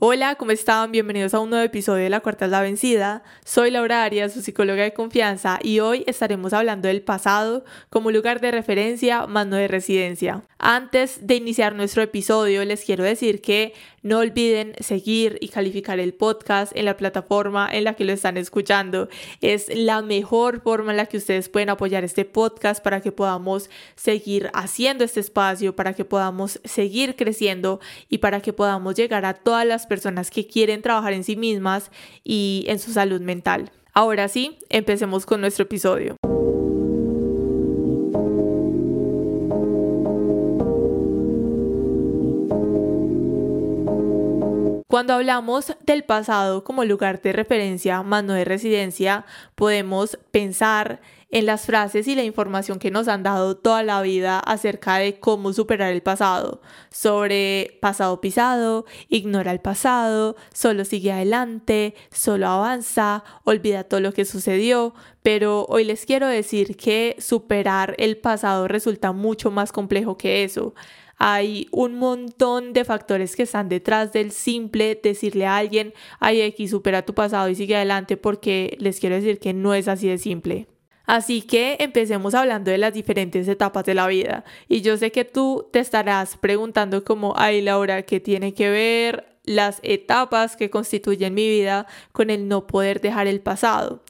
Hola, ¿cómo están? Bienvenidos a un nuevo episodio de La Cuarta es la Vencida. Soy Laura Arias, su psicóloga de confianza, y hoy estaremos hablando del pasado como lugar de referencia, más no de residencia. Antes de iniciar nuestro episodio, les quiero decir que no olviden seguir y calificar el podcast en la plataforma en la que lo están escuchando. Es la mejor forma en la que ustedes pueden apoyar este podcast para que podamos seguir haciendo este espacio, para que podamos seguir creciendo y para que podamos llegar a todas las personas que quieren trabajar en sí mismas y en su salud mental. Ahora sí, empecemos con nuestro episodio. Cuando hablamos del pasado como lugar de referencia, más no de residencia, podemos pensar en las frases y la información que nos han dado toda la vida acerca de cómo superar el pasado, sobre pasado pisado, ignora el pasado, solo sigue adelante, solo avanza, olvida todo lo que sucedió, pero hoy les quiero decir que superar el pasado resulta mucho más complejo que eso hay un montón de factores que están detrás del simple decirle a alguien, ay X, supera tu pasado y sigue adelante porque les quiero decir que no es así de simple. Así que empecemos hablando de las diferentes etapas de la vida. Y yo sé que tú te estarás preguntando como, ay Laura, ¿qué tiene que ver las etapas que constituyen mi vida con el no poder dejar el pasado?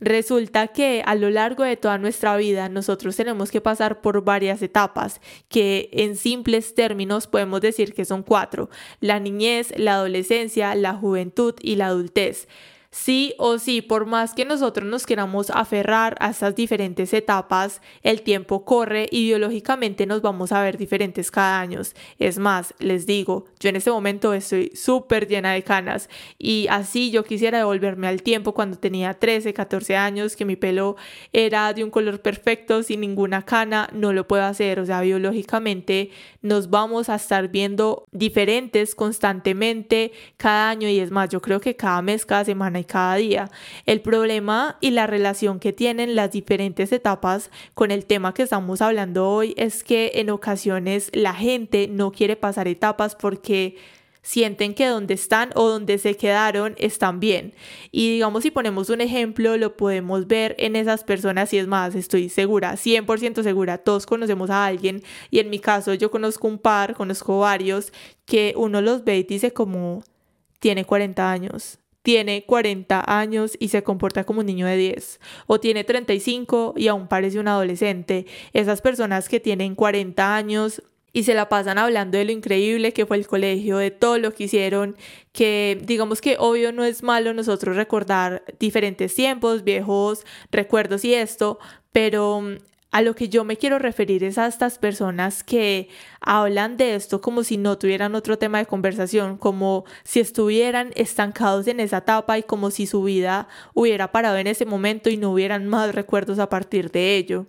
Resulta que a lo largo de toda nuestra vida nosotros tenemos que pasar por varias etapas que en simples términos podemos decir que son cuatro, la niñez, la adolescencia, la juventud y la adultez sí o sí, por más que nosotros nos queramos aferrar a estas diferentes etapas, el tiempo corre y biológicamente nos vamos a ver diferentes cada año. Es más, les digo, yo en este momento estoy súper llena de canas y así yo quisiera devolverme al tiempo cuando tenía 13, 14 años, que mi pelo era de un color perfecto, sin ninguna cana, no lo puedo hacer, o sea, biológicamente nos vamos a estar viendo diferentes constantemente cada año y es más, yo creo que cada mes, cada semana cada día. El problema y la relación que tienen las diferentes etapas con el tema que estamos hablando hoy es que en ocasiones la gente no quiere pasar etapas porque sienten que donde están o donde se quedaron están bien. Y digamos, si ponemos un ejemplo, lo podemos ver en esas personas y es más, estoy segura, 100% segura, todos conocemos a alguien y en mi caso yo conozco un par, conozco varios, que uno los ve y dice como, tiene 40 años tiene 40 años y se comporta como un niño de 10, o tiene 35 y aún parece un adolescente. Esas personas que tienen 40 años y se la pasan hablando de lo increíble que fue el colegio, de todo lo que hicieron, que digamos que obvio no es malo nosotros recordar diferentes tiempos, viejos recuerdos y esto, pero a lo que yo me quiero referir es a estas personas que hablan de esto como si no tuvieran otro tema de conversación, como si estuvieran estancados en esa etapa y como si su vida hubiera parado en ese momento y no hubieran más recuerdos a partir de ello.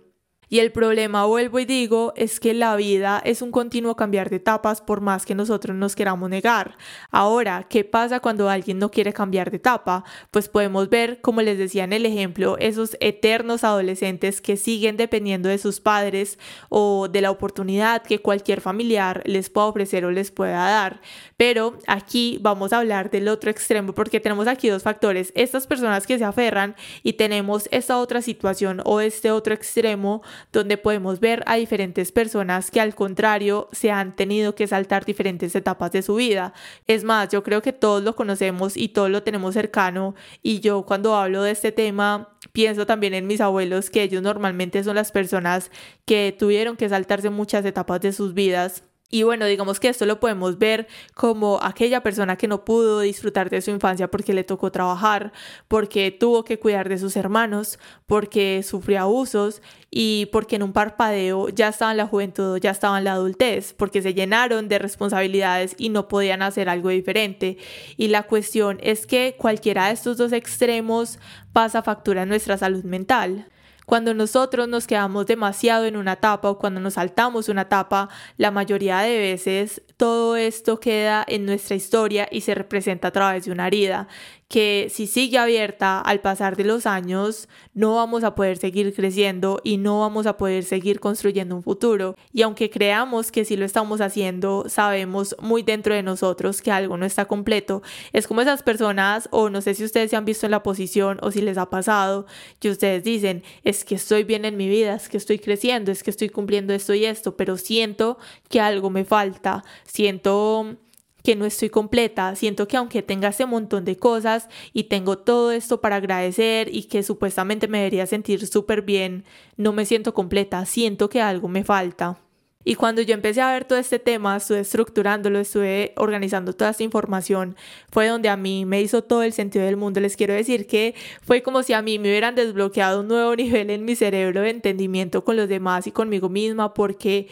Y el problema, vuelvo y digo, es que la vida es un continuo cambiar de etapas por más que nosotros nos queramos negar. Ahora, ¿qué pasa cuando alguien no quiere cambiar de etapa? Pues podemos ver, como les decía en el ejemplo, esos eternos adolescentes que siguen dependiendo de sus padres o de la oportunidad que cualquier familiar les pueda ofrecer o les pueda dar. Pero aquí vamos a hablar del otro extremo porque tenemos aquí dos factores. Estas personas que se aferran y tenemos esta otra situación o este otro extremo donde podemos ver a diferentes personas que al contrario se han tenido que saltar diferentes etapas de su vida. Es más, yo creo que todos lo conocemos y todos lo tenemos cercano y yo cuando hablo de este tema pienso también en mis abuelos que ellos normalmente son las personas que tuvieron que saltarse muchas etapas de sus vidas y bueno, digamos que esto lo podemos ver como aquella persona que no pudo disfrutar de su infancia porque le tocó trabajar, porque tuvo que cuidar de sus hermanos, porque sufrió abusos y porque en un parpadeo ya estaba en la juventud, ya estaba en la adultez, porque se llenaron de responsabilidades y no podían hacer algo diferente. Y la cuestión es que cualquiera de estos dos extremos pasa factura en nuestra salud mental. Cuando nosotros nos quedamos demasiado en una etapa o cuando nos saltamos una etapa, la mayoría de veces todo esto queda en nuestra historia y se representa a través de una herida que si sigue abierta al pasar de los años, no vamos a poder seguir creciendo y no vamos a poder seguir construyendo un futuro. Y aunque creamos que si lo estamos haciendo, sabemos muy dentro de nosotros que algo no está completo. Es como esas personas, o no sé si ustedes se han visto en la posición o si les ha pasado, que ustedes dicen, es que estoy bien en mi vida, es que estoy creciendo, es que estoy cumpliendo esto y esto, pero siento que algo me falta, siento que no estoy completa, siento que aunque tenga ese montón de cosas y tengo todo esto para agradecer y que supuestamente me debería sentir súper bien, no me siento completa, siento que algo me falta. Y cuando yo empecé a ver todo este tema, estuve estructurándolo, estuve organizando toda esta información, fue donde a mí me hizo todo el sentido del mundo. Les quiero decir que fue como si a mí me hubieran desbloqueado un nuevo nivel en mi cerebro de entendimiento con los demás y conmigo misma, porque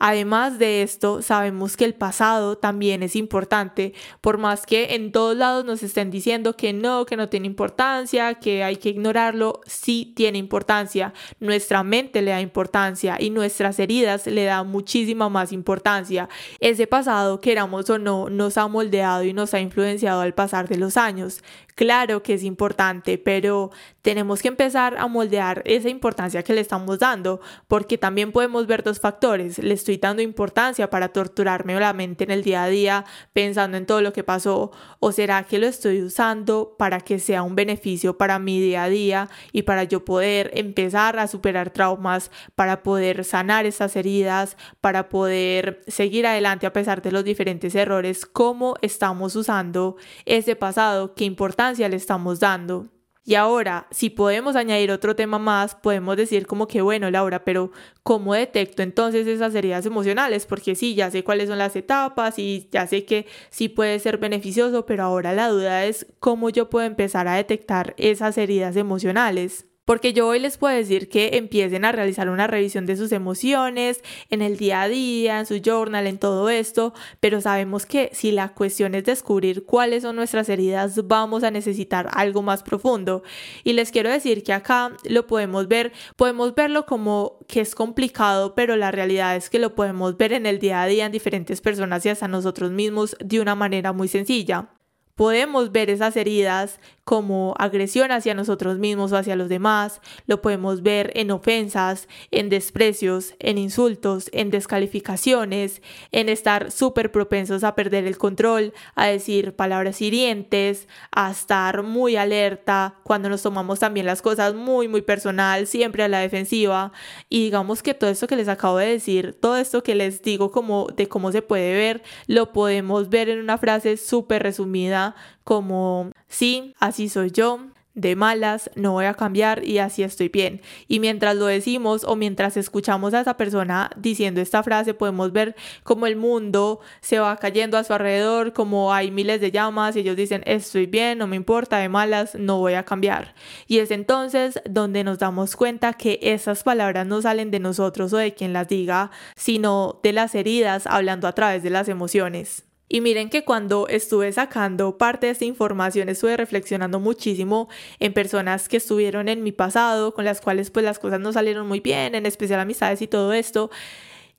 Además de esto, sabemos que el pasado también es importante, por más que en todos lados nos estén diciendo que no, que no tiene importancia, que hay que ignorarlo, sí tiene importancia. Nuestra mente le da importancia y nuestras heridas le da muchísima más importancia. Ese pasado, queramos o no, nos ha moldeado y nos ha influenciado al pasar de los años. Claro que es importante, pero tenemos que empezar a moldear esa importancia que le estamos dando, porque también podemos ver dos factores. Le estoy dando importancia para torturarme la mente en el día a día pensando en todo lo que pasó, o será que lo estoy usando para que sea un beneficio para mi día a día y para yo poder empezar a superar traumas, para poder sanar esas heridas, para poder seguir adelante a pesar de los diferentes errores, cómo estamos usando ese pasado, qué importancia le estamos dando. Y ahora, si podemos añadir otro tema más, podemos decir como que, bueno, Laura, pero ¿cómo detecto entonces esas heridas emocionales? Porque sí, ya sé cuáles son las etapas y ya sé que sí puede ser beneficioso, pero ahora la duda es cómo yo puedo empezar a detectar esas heridas emocionales. Porque yo hoy les puedo decir que empiecen a realizar una revisión de sus emociones en el día a día, en su journal, en todo esto, pero sabemos que si la cuestión es descubrir cuáles son nuestras heridas, vamos a necesitar algo más profundo. Y les quiero decir que acá lo podemos ver, podemos verlo como que es complicado, pero la realidad es que lo podemos ver en el día a día en diferentes personas y hasta nosotros mismos de una manera muy sencilla podemos ver esas heridas como agresión hacia nosotros mismos o hacia los demás, lo podemos ver en ofensas, en desprecios, en insultos, en descalificaciones, en estar súper propensos a perder el control, a decir palabras hirientes, a estar muy alerta cuando nos tomamos también las cosas muy, muy personal, siempre a la defensiva. Y digamos que todo esto que les acabo de decir, todo esto que les digo como de cómo se puede ver, lo podemos ver en una frase súper resumida como sí, así soy yo, de malas, no voy a cambiar y así estoy bien. Y mientras lo decimos o mientras escuchamos a esa persona diciendo esta frase, podemos ver cómo el mundo se va cayendo a su alrededor, como hay miles de llamas y ellos dicen estoy bien, no me importa, de malas, no voy a cambiar. Y es entonces donde nos damos cuenta que esas palabras no salen de nosotros o de quien las diga, sino de las heridas hablando a través de las emociones. Y miren que cuando estuve sacando parte de esta información estuve reflexionando muchísimo en personas que estuvieron en mi pasado, con las cuales pues las cosas no salieron muy bien, en especial amistades y todo esto.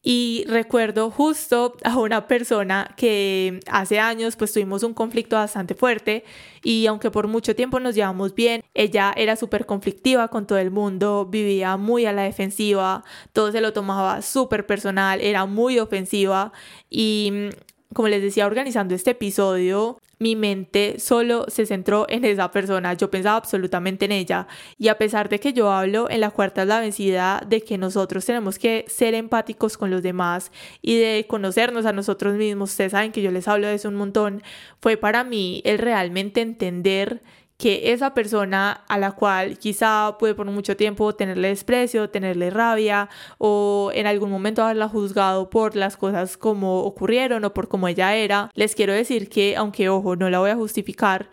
Y recuerdo justo a una persona que hace años pues tuvimos un conflicto bastante fuerte y aunque por mucho tiempo nos llevamos bien, ella era súper conflictiva con todo el mundo, vivía muy a la defensiva, todo se lo tomaba súper personal, era muy ofensiva y como les decía, organizando este episodio, mi mente solo se centró en esa persona, yo pensaba absolutamente en ella. Y a pesar de que yo hablo en la cuarta es la vencida de que nosotros tenemos que ser empáticos con los demás y de conocernos a nosotros mismos, ustedes saben que yo les hablo de eso un montón, fue para mí el realmente entender que esa persona a la cual quizá puede por mucho tiempo tenerle desprecio, tenerle rabia o en algún momento haberla juzgado por las cosas como ocurrieron o por cómo ella era, les quiero decir que aunque ojo, no la voy a justificar,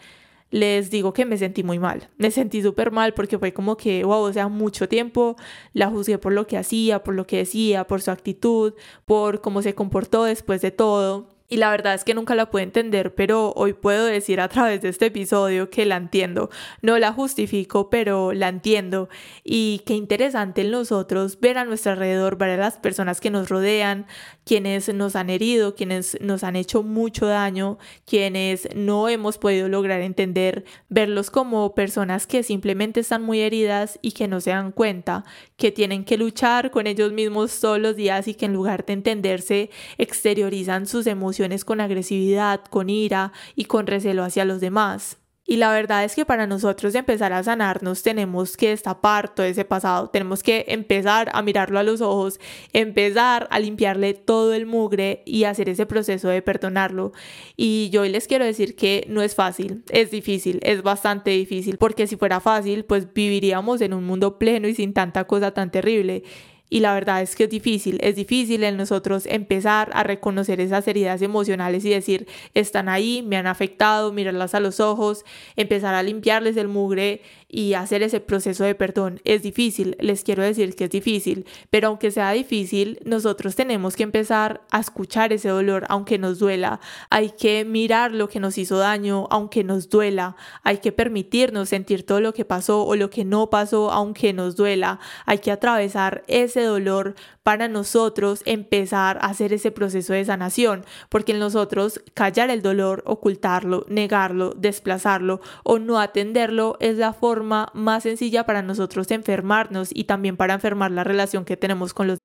les digo que me sentí muy mal. Me sentí súper mal porque fue como que, wow, o sea, mucho tiempo la juzgué por lo que hacía, por lo que decía, por su actitud, por cómo se comportó después de todo y la verdad es que nunca la puedo entender, pero hoy puedo decir a través de este episodio que la entiendo. No la justifico, pero la entiendo. Y qué interesante en nosotros ver a nuestro alrededor, ver a las personas que nos rodean, quienes nos han herido, quienes nos han hecho mucho daño, quienes no hemos podido lograr entender, verlos como personas que simplemente están muy heridas y que no se dan cuenta, que tienen que luchar con ellos mismos todos los días y que en lugar de entenderse exteriorizan sus emociones con agresividad, con ira y con recelo hacia los demás. Y la verdad es que para nosotros empezar a sanarnos tenemos que destapar todo ese pasado, tenemos que empezar a mirarlo a los ojos, empezar a limpiarle todo el mugre y hacer ese proceso de perdonarlo. Y yo hoy les quiero decir que no es fácil, es difícil, es bastante difícil, porque si fuera fácil, pues viviríamos en un mundo pleno y sin tanta cosa tan terrible y la verdad es que es difícil, es difícil en nosotros empezar a reconocer esas heridas emocionales y decir, están ahí, me han afectado, mirarlas a los ojos, empezar a limpiarles el mugre y hacer ese proceso de perdón. Es difícil, les quiero decir que es difícil, pero aunque sea difícil, nosotros tenemos que empezar a escuchar ese dolor, aunque nos duela. Hay que mirar lo que nos hizo daño, aunque nos duela. Hay que permitirnos sentir todo lo que pasó o lo que no pasó, aunque nos duela. Hay que atravesar ese dolor para nosotros empezar a hacer ese proceso de sanación, porque en nosotros callar el dolor, ocultarlo, negarlo, desplazarlo o no atenderlo es la forma más sencilla para nosotros enfermarnos y también para enfermar la relación que tenemos con los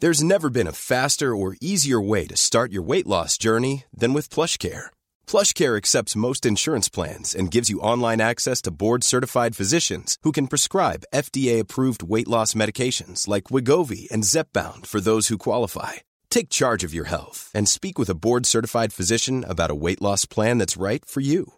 There's never been a faster or easier way to start your weight loss journey than with PlushCare. PlushCare accepts most insurance plans and gives you online access to board-certified physicians who can prescribe FDA-approved weight loss medications like Wigovi and Zepbound for those who qualify. Take charge of your health and speak with a board-certified physician about a weight loss plan that's right for you.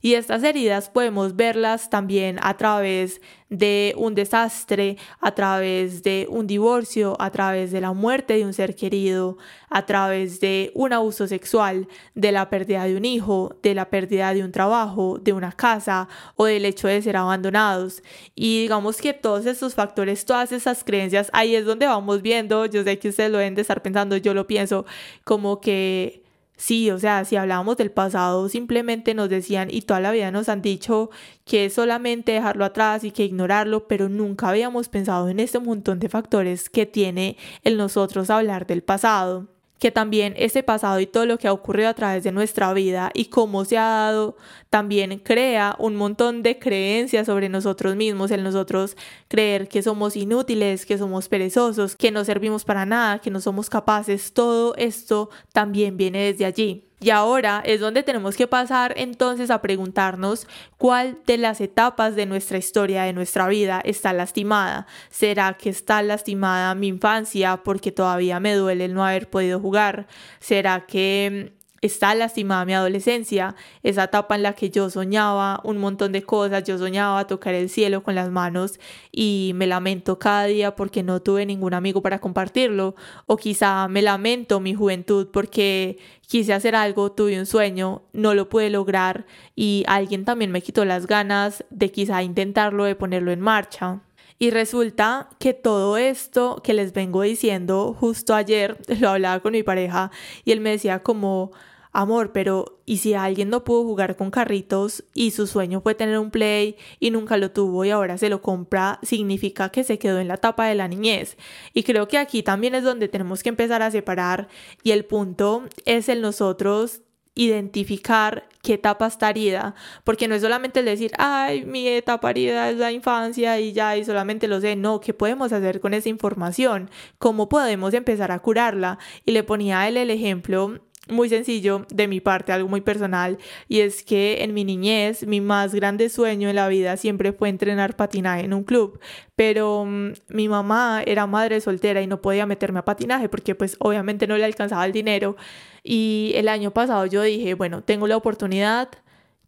Y estas heridas podemos verlas también a través de un desastre, a través de un divorcio, a través de la muerte de un ser querido, a través de un abuso sexual, de la pérdida de un hijo, de la pérdida de un trabajo, de una casa o del hecho de ser abandonados. Y digamos que todos estos factores, todas esas creencias, ahí es donde vamos viendo, yo sé que ustedes lo deben de estar pensando, yo lo pienso como que Sí, o sea, si hablábamos del pasado, simplemente nos decían y toda la vida nos han dicho que es solamente dejarlo atrás y que ignorarlo, pero nunca habíamos pensado en este montón de factores que tiene el nosotros hablar del pasado que también ese pasado y todo lo que ha ocurrido a través de nuestra vida y cómo se ha dado, también crea un montón de creencias sobre nosotros mismos, en nosotros creer que somos inútiles, que somos perezosos, que no servimos para nada, que no somos capaces, todo esto también viene desde allí. Y ahora es donde tenemos que pasar entonces a preguntarnos cuál de las etapas de nuestra historia, de nuestra vida, está lastimada. ¿Será que está lastimada mi infancia porque todavía me duele el no haber podido jugar? ¿Será que está lastimada mi adolescencia, esa etapa en la que yo soñaba un montón de cosas, yo soñaba tocar el cielo con las manos y me lamento cada día porque no tuve ningún amigo para compartirlo, o quizá me lamento mi juventud porque quise hacer algo, tuve un sueño, no lo pude lograr y alguien también me quitó las ganas de quizá intentarlo, de ponerlo en marcha. Y resulta que todo esto que les vengo diciendo justo ayer, lo hablaba con mi pareja y él me decía como, amor, pero ¿y si alguien no pudo jugar con carritos y su sueño fue tener un play y nunca lo tuvo y ahora se lo compra, significa que se quedó en la etapa de la niñez? Y creo que aquí también es donde tenemos que empezar a separar y el punto es el nosotros identificar qué etapa está herida, porque no es solamente el decir, ay, mi etapa herida es la infancia y ya, y solamente lo sé, no, ¿qué podemos hacer con esa información? ¿Cómo podemos empezar a curarla? Y le ponía él el ejemplo muy sencillo de mi parte, algo muy personal, y es que en mi niñez mi más grande sueño en la vida siempre fue entrenar patinaje en un club, pero mm, mi mamá era madre soltera y no podía meterme a patinaje porque pues obviamente no le alcanzaba el dinero y el año pasado yo dije, bueno, tengo la oportunidad,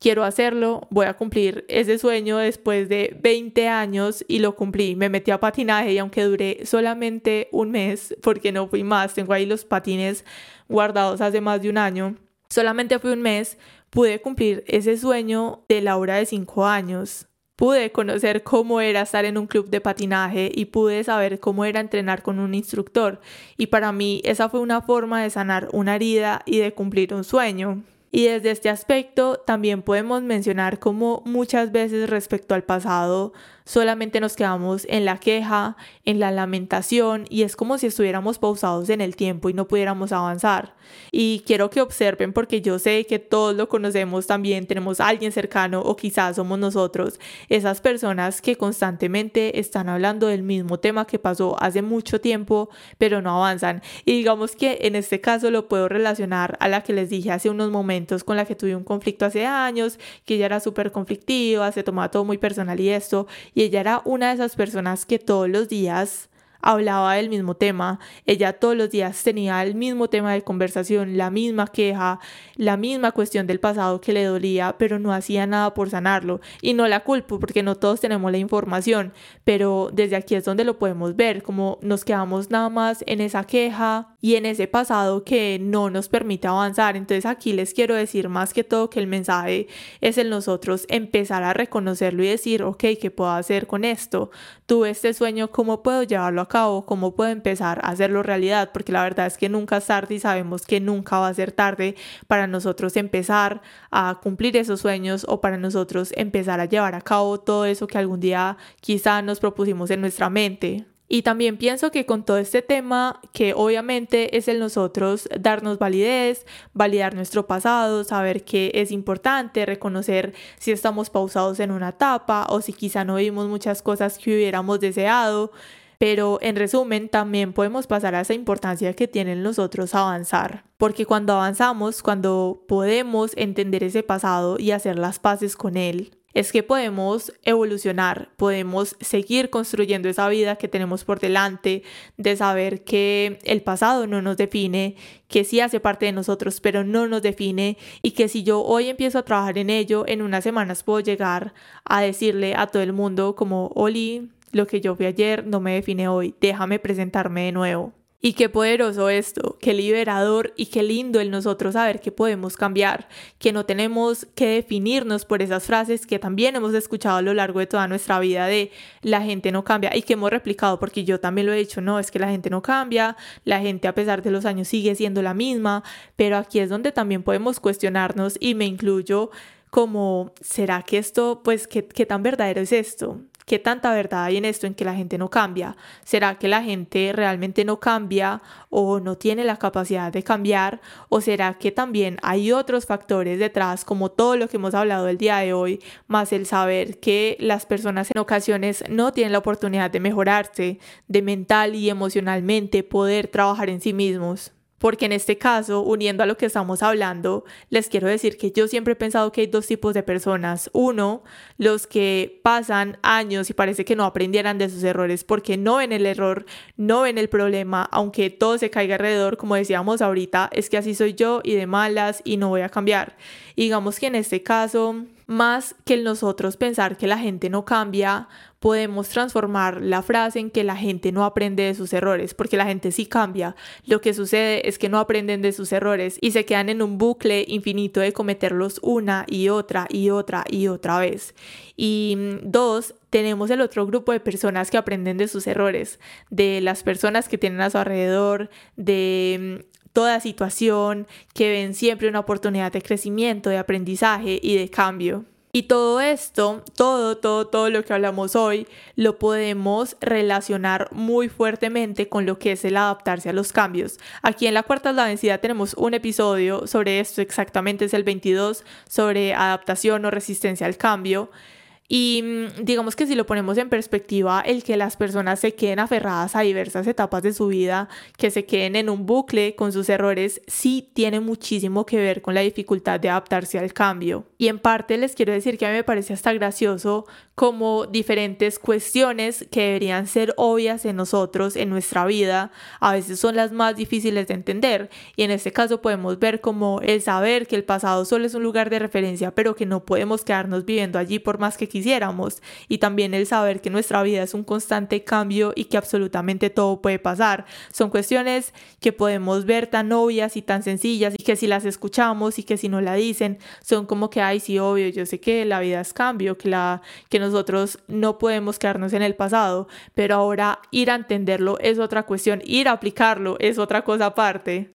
quiero hacerlo, voy a cumplir ese sueño después de 20 años y lo cumplí. Me metí a patinaje y aunque duré solamente un mes, porque no fui más, tengo ahí los patines guardados hace más de un año, solamente fui un mes, pude cumplir ese sueño de Laura de 5 años. Pude conocer cómo era estar en un club de patinaje y pude saber cómo era entrenar con un instructor. Y para mí esa fue una forma de sanar una herida y de cumplir un sueño. Y desde este aspecto también podemos mencionar cómo muchas veces respecto al pasado solamente nos quedamos en la queja, en la lamentación y es como si estuviéramos pausados en el tiempo y no pudiéramos avanzar. Y quiero que observen porque yo sé que todos lo conocemos también, tenemos a alguien cercano o quizás somos nosotros, esas personas que constantemente están hablando del mismo tema que pasó hace mucho tiempo pero no avanzan. Y digamos que en este caso lo puedo relacionar a la que les dije hace unos momentos con la que tuve un conflicto hace años, que ella era súper conflictiva, se tomaba todo muy personal y esto, ella era una de esas personas que todos los días hablaba del mismo tema, ella todos los días tenía el mismo tema de conversación, la misma queja, la misma cuestión del pasado que le dolía, pero no hacía nada por sanarlo. Y no la culpo porque no todos tenemos la información, pero desde aquí es donde lo podemos ver, como nos quedamos nada más en esa queja y en ese pasado que no nos permite avanzar. Entonces aquí les quiero decir más que todo que el mensaje es el nosotros empezar a reconocerlo y decir, ok, ¿qué puedo hacer con esto? Tuve este sueño, ¿cómo puedo llevarlo a cabo, cómo puedo empezar a hacerlo realidad, porque la verdad es que nunca es tarde y sabemos que nunca va a ser tarde para nosotros empezar a cumplir esos sueños o para nosotros empezar a llevar a cabo todo eso que algún día quizá nos propusimos en nuestra mente. Y también pienso que con todo este tema, que obviamente es el nosotros darnos validez, validar nuestro pasado, saber que es importante, reconocer si estamos pausados en una etapa o si quizá no vimos muchas cosas que hubiéramos deseado, pero en resumen, también podemos pasar a esa importancia que tienen nosotros avanzar. Porque cuando avanzamos, cuando podemos entender ese pasado y hacer las paces con él, es que podemos evolucionar, podemos seguir construyendo esa vida que tenemos por delante, de saber que el pasado no nos define, que sí hace parte de nosotros, pero no nos define y que si yo hoy empiezo a trabajar en ello, en unas semanas puedo llegar a decirle a todo el mundo como, Oli, lo que yo vi ayer no me define hoy, déjame presentarme de nuevo. Y qué poderoso esto, qué liberador y qué lindo el nosotros saber que podemos cambiar, que no tenemos que definirnos por esas frases que también hemos escuchado a lo largo de toda nuestra vida de la gente no cambia y que hemos replicado porque yo también lo he dicho, no, es que la gente no cambia, la gente a pesar de los años sigue siendo la misma, pero aquí es donde también podemos cuestionarnos y me incluyo como, ¿será que esto, pues, qué, qué tan verdadero es esto? ¿Qué tanta verdad hay en esto en que la gente no cambia? ¿Será que la gente realmente no cambia o no tiene la capacidad de cambiar? ¿O será que también hay otros factores detrás, como todo lo que hemos hablado el día de hoy, más el saber que las personas en ocasiones no tienen la oportunidad de mejorarse, de mental y emocionalmente poder trabajar en sí mismos? Porque en este caso, uniendo a lo que estamos hablando, les quiero decir que yo siempre he pensado que hay dos tipos de personas. Uno, los que pasan años y parece que no aprendieran de sus errores porque no ven el error, no ven el problema, aunque todo se caiga alrededor, como decíamos ahorita, es que así soy yo y de malas y no voy a cambiar. digamos que en este caso, más que nosotros pensar que la gente no cambia, podemos transformar la frase en que la gente no aprende de sus errores, porque la gente sí cambia. Lo que sucede es que no aprenden de sus errores y se quedan en un bucle infinito de cometerlos una y otra y otra y otra vez. Y mm, dos, tenemos el otro grupo de personas que aprenden de sus errores, de las personas que tienen a su alrededor, de mm, toda situación, que ven siempre una oportunidad de crecimiento, de aprendizaje y de cambio. Y todo esto, todo, todo, todo lo que hablamos hoy, lo podemos relacionar muy fuertemente con lo que es el adaptarse a los cambios. Aquí en la cuarta la densidad tenemos un episodio sobre esto, exactamente es el 22, sobre adaptación o resistencia al cambio. Y mm, digamos que si lo ponemos en perspectiva, el que las personas se queden aferradas a diversas etapas de su vida, que se queden en un bucle con sus errores, sí tiene muchísimo que ver con la dificultad de adaptarse al cambio. Y en parte les quiero decir que a mí me parece hasta gracioso como diferentes cuestiones que deberían ser obvias en nosotros, en nuestra vida, a veces son las más difíciles de entender. Y en este caso podemos ver como el saber que el pasado solo es un lugar de referencia, pero que no podemos quedarnos viviendo allí por más que quisiéramos. Y también el saber que nuestra vida es un constante cambio y que absolutamente todo puede pasar. Son cuestiones que podemos ver tan obvias y tan sencillas y que si las escuchamos y que si no la dicen, son como que, ay, sí, obvio, yo sé que la vida es cambio, que, la, que nos nosotros no podemos quedarnos en el pasado, pero ahora ir a entenderlo es otra cuestión, ir a aplicarlo es otra cosa aparte.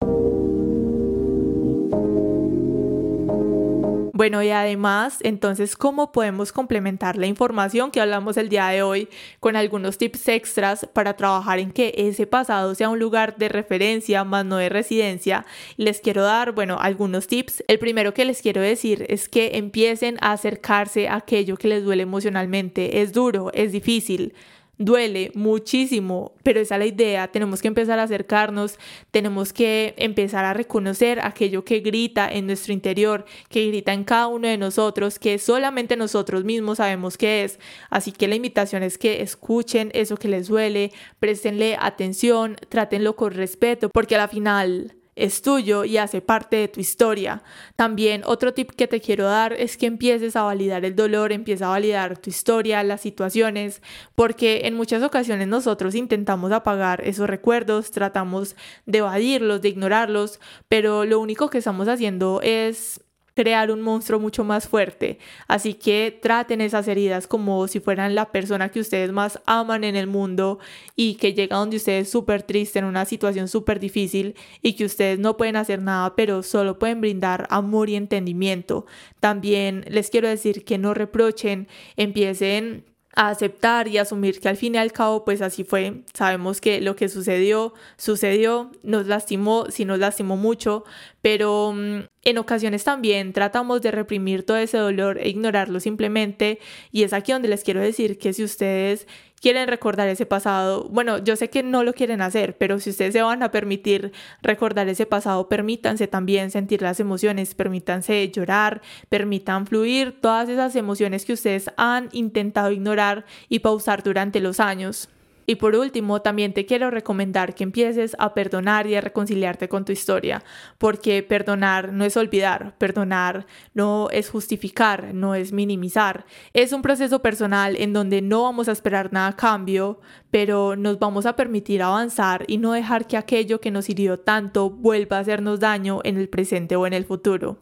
Bueno, y además, entonces, ¿cómo podemos complementar la información que hablamos el día de hoy con algunos tips extras para trabajar en que ese pasado sea un lugar de referencia más no de residencia? Les quiero dar, bueno, algunos tips. El primero que les quiero decir es que empiecen a acercarse a aquello que les duele emocionalmente. Es duro, es difícil duele muchísimo, pero esa es la idea, tenemos que empezar a acercarnos, tenemos que empezar a reconocer aquello que grita en nuestro interior, que grita en cada uno de nosotros, que solamente nosotros mismos sabemos qué es. Así que la invitación es que escuchen eso que les duele, préstenle atención, trátenlo con respeto, porque a la final es tuyo y hace parte de tu historia. También otro tip que te quiero dar es que empieces a validar el dolor, empieza a validar tu historia, las situaciones, porque en muchas ocasiones nosotros intentamos apagar esos recuerdos, tratamos de evadirlos, de ignorarlos, pero lo único que estamos haciendo es crear un monstruo mucho más fuerte. Así que traten esas heridas como si fueran la persona que ustedes más aman en el mundo y que llega donde ustedes súper triste en una situación súper difícil y que ustedes no pueden hacer nada, pero solo pueden brindar amor y entendimiento. También les quiero decir que no reprochen, empiecen a aceptar y asumir que al fin y al cabo pues así fue. Sabemos que lo que sucedió, sucedió, nos lastimó, sí nos lastimó mucho, pero mm, en ocasiones también tratamos de reprimir todo ese dolor e ignorarlo simplemente y es aquí donde les quiero decir que si ustedes quieren recordar ese pasado, bueno, yo sé que no lo quieren hacer, pero si ustedes se van a permitir recordar ese pasado, permítanse también sentir las emociones, permítanse llorar, permitan fluir todas esas emociones que ustedes han intentado ignorar y pausar durante los años. Y por último, también te quiero recomendar que empieces a perdonar y a reconciliarte con tu historia, porque perdonar no es olvidar, perdonar no es justificar, no es minimizar. Es un proceso personal en donde no vamos a esperar nada a cambio, pero nos vamos a permitir avanzar y no dejar que aquello que nos hirió tanto vuelva a hacernos daño en el presente o en el futuro.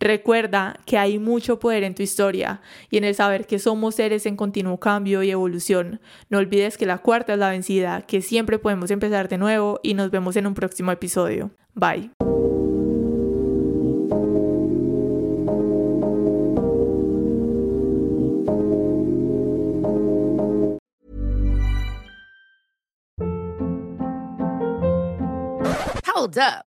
Recuerda que hay mucho poder en tu historia y en el saber que somos seres en continuo cambio y evolución. No olvides que la cuarta es la vencida, que siempre podemos empezar de nuevo y nos vemos en un próximo episodio. Bye. Hold up.